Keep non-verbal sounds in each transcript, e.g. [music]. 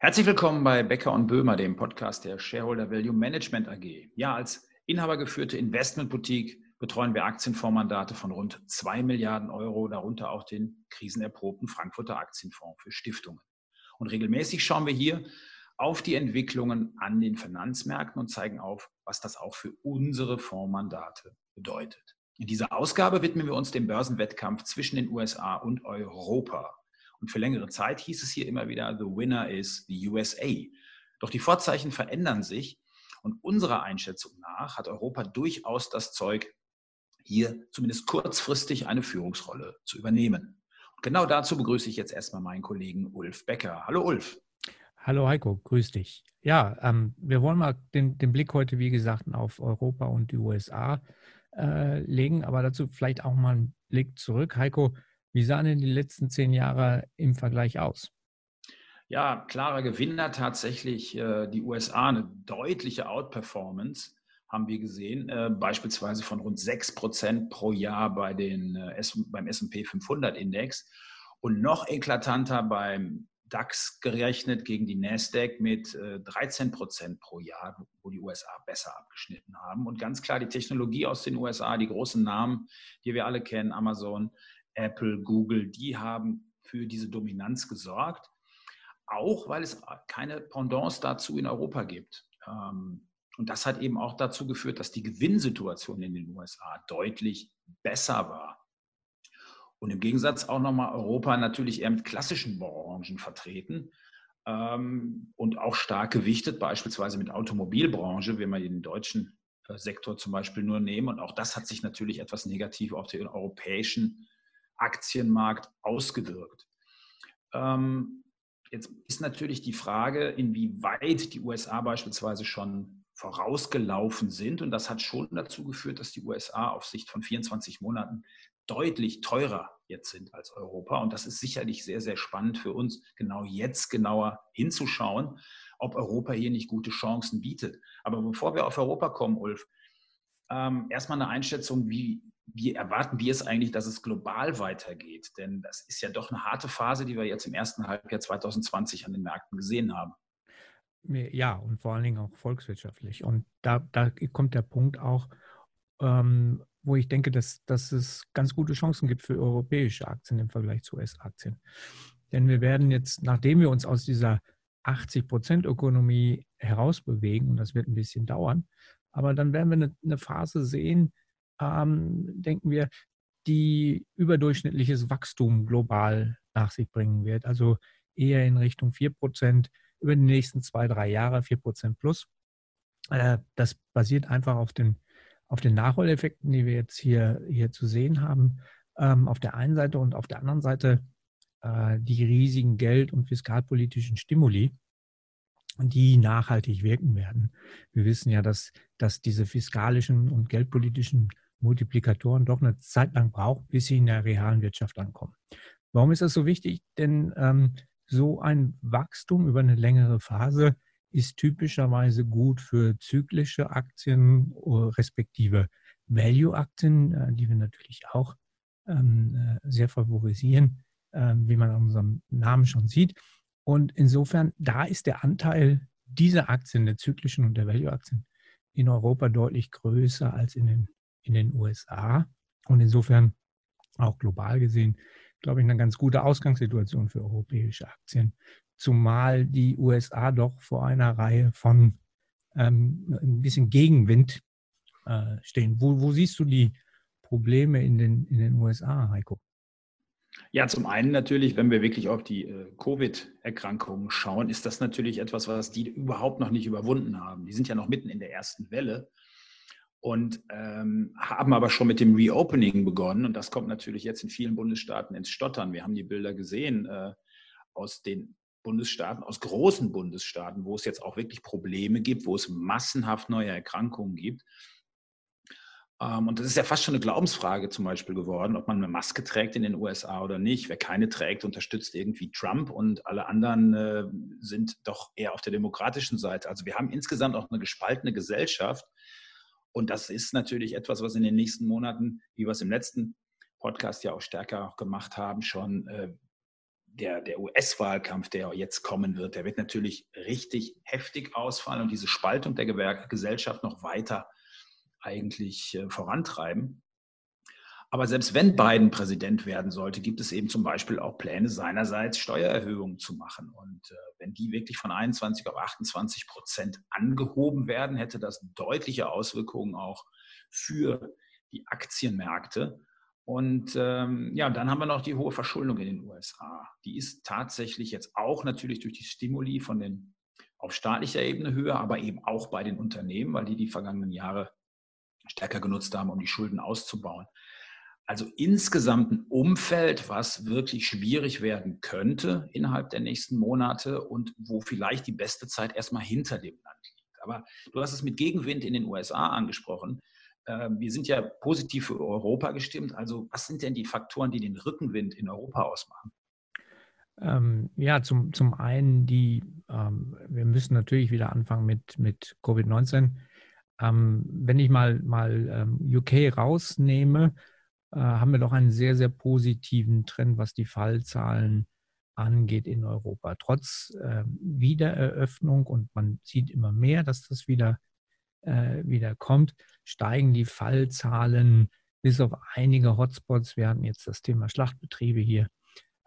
Herzlich willkommen bei Becker und Böhmer, dem Podcast der Shareholder Value Management AG. Ja, als inhabergeführte Investmentboutique betreuen wir Aktienfondsmandate von rund 2 Milliarden Euro, darunter auch den krisenerprobten Frankfurter Aktienfonds für Stiftungen. Und regelmäßig schauen wir hier auf die Entwicklungen an den Finanzmärkten und zeigen auf, was das auch für unsere Fondsmandate bedeutet. In dieser Ausgabe widmen wir uns dem Börsenwettkampf zwischen den USA und Europa. Und für längere Zeit hieß es hier immer wieder, the winner is the USA. Doch die Vorzeichen verändern sich und unserer Einschätzung nach hat Europa durchaus das Zeug, hier zumindest kurzfristig eine Führungsrolle zu übernehmen. Und genau dazu begrüße ich jetzt erstmal meinen Kollegen Ulf Becker. Hallo Ulf. Hallo Heiko, grüß dich. Ja, ähm, wir wollen mal den, den, Blick heute, wie gesagt, auf Europa und die USA äh, legen, aber dazu vielleicht auch mal einen Blick zurück. Heiko, wie sahen denn die letzten zehn Jahre im Vergleich aus? Ja, klarer Gewinner tatsächlich äh, die USA, eine deutliche Outperformance haben wir gesehen, äh, beispielsweise von rund 6 Prozent pro Jahr bei den, äh, beim SP 500 Index und noch eklatanter beim DAX gerechnet gegen die Nasdaq mit 13 Prozent pro Jahr, wo die USA besser abgeschnitten haben. Und ganz klar die Technologie aus den USA, die großen Namen, die wir alle kennen, Amazon, Apple, Google, die haben für diese Dominanz gesorgt. Auch weil es keine Pendants dazu in Europa gibt. Ähm, und das hat eben auch dazu geführt, dass die Gewinnsituation in den USA deutlich besser war. Und im Gegensatz auch nochmal Europa natürlich eher mit klassischen Branchen vertreten ähm, und auch stark gewichtet, beispielsweise mit Automobilbranche, wenn wir den deutschen äh, Sektor zum Beispiel nur nehmen. Und auch das hat sich natürlich etwas negativ auf den europäischen Aktienmarkt ausgewirkt. Ähm, jetzt ist natürlich die Frage, inwieweit die USA beispielsweise schon vorausgelaufen sind. Und das hat schon dazu geführt, dass die USA auf Sicht von 24 Monaten deutlich teurer jetzt sind als Europa. Und das ist sicherlich sehr, sehr spannend für uns, genau jetzt genauer hinzuschauen, ob Europa hier nicht gute Chancen bietet. Aber bevor wir auf Europa kommen, Ulf, ähm, erstmal eine Einschätzung, wie, wie erwarten wir es eigentlich, dass es global weitergeht? Denn das ist ja doch eine harte Phase, die wir jetzt im ersten Halbjahr 2020 an den Märkten gesehen haben. Ja, und vor allen Dingen auch volkswirtschaftlich. Und da, da kommt der Punkt auch, ähm, wo ich denke, dass, dass es ganz gute Chancen gibt für europäische Aktien im Vergleich zu US-Aktien. Denn wir werden jetzt, nachdem wir uns aus dieser 80-Prozent-Ökonomie herausbewegen, und das wird ein bisschen dauern, aber dann werden wir eine, eine Phase sehen, ähm, denken wir, die überdurchschnittliches Wachstum global nach sich bringen wird. Also eher in Richtung 4 Prozent über die nächsten zwei, drei Jahre, 4 Prozent plus. Äh, das basiert einfach auf den, auf den Nachholeffekten, die wir jetzt hier, hier zu sehen haben. Ähm, auf der einen Seite und auf der anderen Seite äh, die riesigen Geld- und fiskalpolitischen Stimuli, die nachhaltig wirken werden. Wir wissen ja, dass, dass diese fiskalischen und geldpolitischen Multiplikatoren doch eine Zeit lang brauchen, bis sie in der realen Wirtschaft ankommen. Warum ist das so wichtig? Denn ähm, so ein Wachstum über eine längere Phase ist typischerweise gut für zyklische Aktien, äh, respektive Value-Aktien, äh, die wir natürlich auch ähm, äh, sehr favorisieren, ähm, wie man an unserem Namen schon sieht. Und insofern, da ist der Anteil dieser Aktien, der zyklischen und der Value-Aktien, in Europa deutlich größer als in den in den USA. Und insofern auch global gesehen, glaube ich, eine ganz gute Ausgangssituation für europäische Aktien. Zumal die USA doch vor einer Reihe von ähm, ein bisschen Gegenwind äh, stehen. Wo, wo siehst du die Probleme in den, in den USA, Heiko? Ja, zum einen natürlich, wenn wir wirklich auf die äh, Covid-Erkrankungen schauen, ist das natürlich etwas, was die überhaupt noch nicht überwunden haben. Die sind ja noch mitten in der ersten Welle und ähm, haben aber schon mit dem Reopening begonnen. Und das kommt natürlich jetzt in vielen Bundesstaaten ins Stottern. Wir haben die Bilder gesehen äh, aus den Bundesstaaten, aus großen Bundesstaaten, wo es jetzt auch wirklich Probleme gibt, wo es massenhaft neue Erkrankungen gibt. Ähm, und das ist ja fast schon eine Glaubensfrage zum Beispiel geworden, ob man eine Maske trägt in den USA oder nicht. Wer keine trägt, unterstützt irgendwie Trump und alle anderen äh, sind doch eher auf der demokratischen Seite. Also wir haben insgesamt auch eine gespaltene Gesellschaft und das ist natürlich etwas, was in den nächsten Monaten, wie wir es im letzten Podcast ja auch stärker gemacht haben, schon äh, der, der US-Wahlkampf, der jetzt kommen wird, der wird natürlich richtig heftig ausfallen und diese Spaltung der Gesellschaft noch weiter eigentlich äh, vorantreiben. Aber selbst wenn Biden Präsident werden sollte, gibt es eben zum Beispiel auch Pläne seinerseits, Steuererhöhungen zu machen. Und äh, wenn die wirklich von 21 auf 28 Prozent angehoben werden, hätte das deutliche Auswirkungen auch für die Aktienmärkte. Und ähm, ja, dann haben wir noch die hohe Verschuldung in den USA. Die ist tatsächlich jetzt auch natürlich durch die Stimuli von den auf staatlicher Ebene höher, aber eben auch bei den Unternehmen, weil die die vergangenen Jahre stärker genutzt haben, um die Schulden auszubauen. Also insgesamt ein Umfeld, was wirklich schwierig werden könnte innerhalb der nächsten Monate und wo vielleicht die beste Zeit erstmal hinter dem Land liegt. Aber du hast es mit Gegenwind in den USA angesprochen. Ähm, wir sind ja positiv für Europa gestimmt. Also was sind denn die Faktoren, die den Rückenwind in Europa ausmachen? Ähm, ja, zum, zum einen die, ähm, wir müssen natürlich wieder anfangen mit, mit Covid-19. Ähm, wenn ich mal, mal ähm, UK rausnehme, äh, haben wir doch einen sehr, sehr positiven Trend, was die Fallzahlen angeht in Europa. Trotz äh, Wiedereröffnung und man sieht immer mehr, dass das wieder, äh, wieder kommt, steigen die Fallzahlen bis auf einige Hotspots. Wir hatten jetzt das Thema Schlachtbetriebe hier.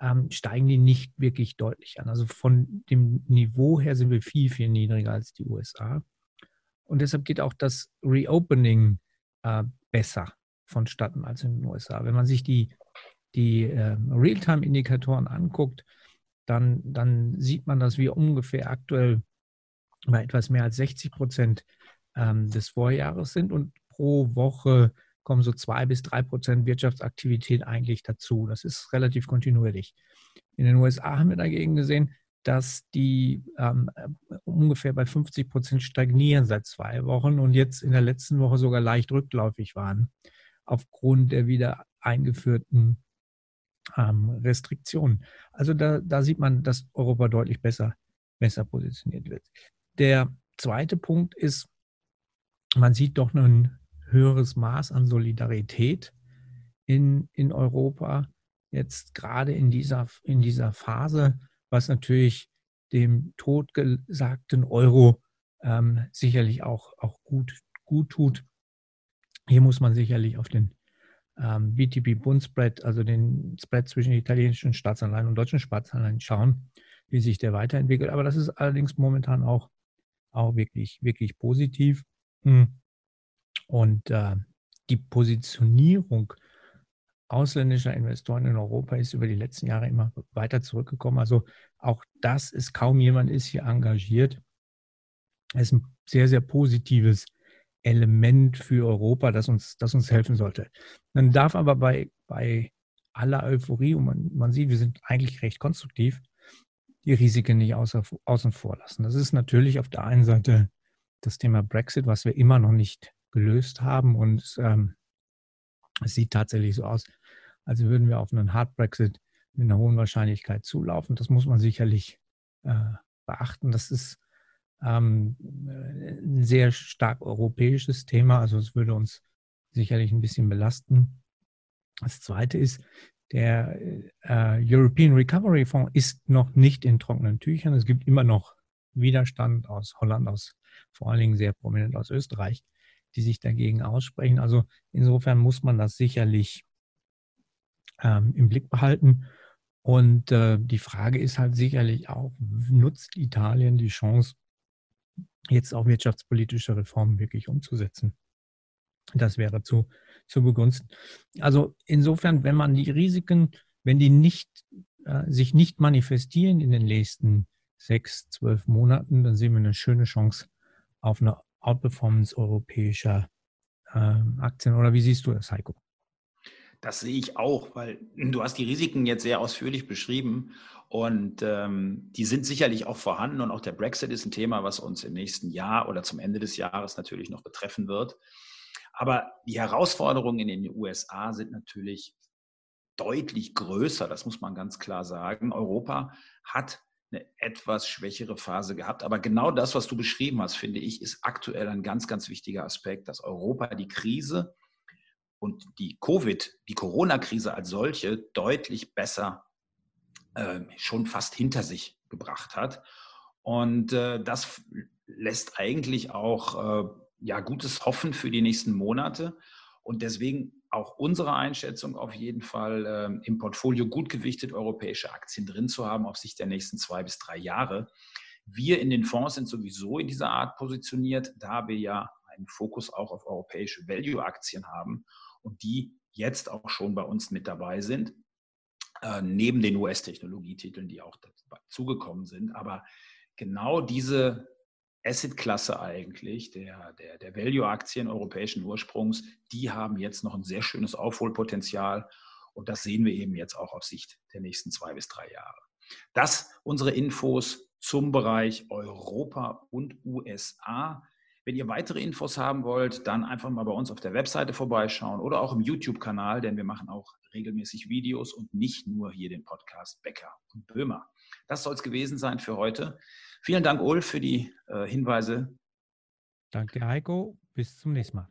Ähm, steigen die nicht wirklich deutlich an. Also von dem Niveau her sind wir viel, viel niedriger als die USA. Und deshalb geht auch das Reopening äh, besser vonstatten als in den USA. Wenn man sich die, die äh, Realtime-Indikatoren anguckt, dann, dann sieht man, dass wir ungefähr aktuell bei etwas mehr als 60 Prozent ähm, des Vorjahres sind und pro Woche kommen so zwei bis drei Prozent Wirtschaftsaktivität eigentlich dazu. Das ist relativ kontinuierlich. In den USA haben wir dagegen gesehen, dass die ähm, ungefähr bei 50 Prozent stagnieren seit zwei Wochen und jetzt in der letzten Woche sogar leicht rückläufig waren aufgrund der wieder eingeführten ähm, Restriktionen. Also da, da sieht man, dass Europa deutlich besser, besser positioniert wird. Der zweite Punkt ist, man sieht doch ein höheres Maß an Solidarität in, in Europa, jetzt gerade in dieser, in dieser Phase, was natürlich dem totgesagten Euro ähm, sicherlich auch, auch gut, gut tut. Hier muss man sicherlich auf den ähm, BTP-Bund-Spread, also den Spread zwischen italienischen Staatsanleihen und deutschen Staatsanleihen schauen, wie sich der weiterentwickelt. Aber das ist allerdings momentan auch, auch wirklich, wirklich positiv. Hm. Und äh, die Positionierung ausländischer Investoren in Europa ist über die letzten Jahre immer weiter zurückgekommen. Also auch das ist kaum jemand ist hier engagiert. Es ist ein sehr, sehr positives Element für Europa, das uns, das uns helfen sollte. Man darf aber bei, bei aller Euphorie, und man, man sieht, wir sind eigentlich recht konstruktiv, die Risiken nicht außer, außen vor lassen. Das ist natürlich auf der einen Seite das Thema Brexit, was wir immer noch nicht gelöst haben. Und ähm, es sieht tatsächlich so aus, als würden wir auf einen Hard Brexit mit einer hohen Wahrscheinlichkeit zulaufen. Das muss man sicherlich äh, beachten. Das ist ähm, ein sehr stark europäisches Thema. Also es würde uns sicherlich ein bisschen belasten. Das Zweite ist, der äh, European Recovery Fonds ist noch nicht in trockenen Tüchern. Es gibt immer noch Widerstand aus Holland, aus vor allen Dingen sehr prominent aus Österreich, die sich dagegen aussprechen. Also insofern muss man das sicherlich ähm, im Blick behalten. Und äh, die Frage ist halt sicherlich auch, nutzt Italien die Chance, jetzt auch wirtschaftspolitische Reformen wirklich umzusetzen. Das wäre zu, zu begunsten. Also insofern, wenn man die Risiken, wenn die nicht, äh, sich nicht manifestieren in den nächsten sechs, zwölf Monaten, dann sehen wir eine schöne Chance auf eine Outperformance europäischer äh, Aktien. Oder wie siehst du das, Heiko? Das sehe ich auch, weil [clears throat] du hast die Risiken jetzt sehr ausführlich beschrieben und ähm, die sind sicherlich auch vorhanden und auch der Brexit ist ein Thema, was uns im nächsten Jahr oder zum Ende des Jahres natürlich noch betreffen wird. Aber die Herausforderungen in den USA sind natürlich deutlich größer, das muss man ganz klar sagen. Europa hat eine etwas schwächere Phase gehabt. Aber genau das, was du beschrieben hast, finde ich, ist aktuell ein ganz, ganz wichtiger Aspekt, dass Europa die Krise und die Covid, die Corona-Krise als solche deutlich besser äh, schon fast hinter sich gebracht hat. Und äh, das lässt eigentlich auch äh, ja, gutes Hoffen für die nächsten Monate. Und deswegen auch unsere Einschätzung auf jeden Fall äh, im Portfolio gut gewichtet europäische Aktien drin zu haben auf Sicht der nächsten zwei bis drei Jahre. Wir in den Fonds sind sowieso in dieser Art positioniert, da wir ja einen Fokus auch auf europäische Value-Aktien haben und die jetzt auch schon bei uns mit dabei sind, äh, neben den US-Technologietiteln, die auch dazugekommen sind. Aber genau diese Asset-Klasse eigentlich, der, der, der Value-Aktien europäischen Ursprungs, die haben jetzt noch ein sehr schönes Aufholpotenzial. Und das sehen wir eben jetzt auch auf Sicht der nächsten zwei bis drei Jahre. Das unsere Infos zum Bereich Europa und USA. Wenn ihr weitere Infos haben wollt, dann einfach mal bei uns auf der Webseite vorbeischauen oder auch im YouTube-Kanal, denn wir machen auch regelmäßig Videos und nicht nur hier den Podcast Becker und Böhmer. Das soll es gewesen sein für heute. Vielen Dank, Ulf, für die äh, Hinweise. Danke, Heiko. Bis zum nächsten Mal.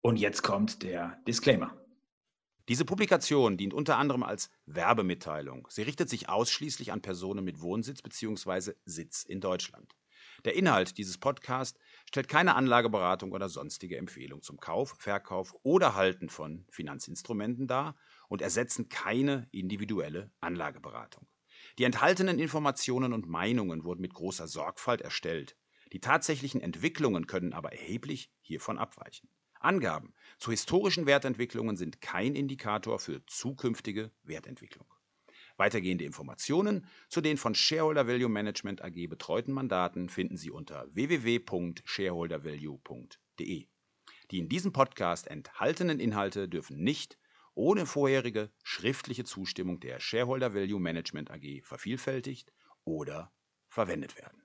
Und jetzt kommt der Disclaimer. Diese Publikation dient unter anderem als Werbemitteilung. Sie richtet sich ausschließlich an Personen mit Wohnsitz bzw. Sitz in Deutschland. Der Inhalt dieses Podcasts stellt keine Anlageberatung oder sonstige Empfehlung zum Kauf, Verkauf oder Halten von Finanzinstrumenten dar und ersetzen keine individuelle Anlageberatung. Die enthaltenen Informationen und Meinungen wurden mit großer Sorgfalt erstellt. Die tatsächlichen Entwicklungen können aber erheblich hiervon abweichen. Angaben zu historischen Wertentwicklungen sind kein Indikator für zukünftige Wertentwicklung. Weitergehende Informationen zu den von Shareholder Value Management AG betreuten Mandaten finden Sie unter www.shareholdervalue.de. Die in diesem Podcast enthaltenen Inhalte dürfen nicht ohne vorherige schriftliche Zustimmung der Shareholder Value Management AG vervielfältigt oder verwendet werden.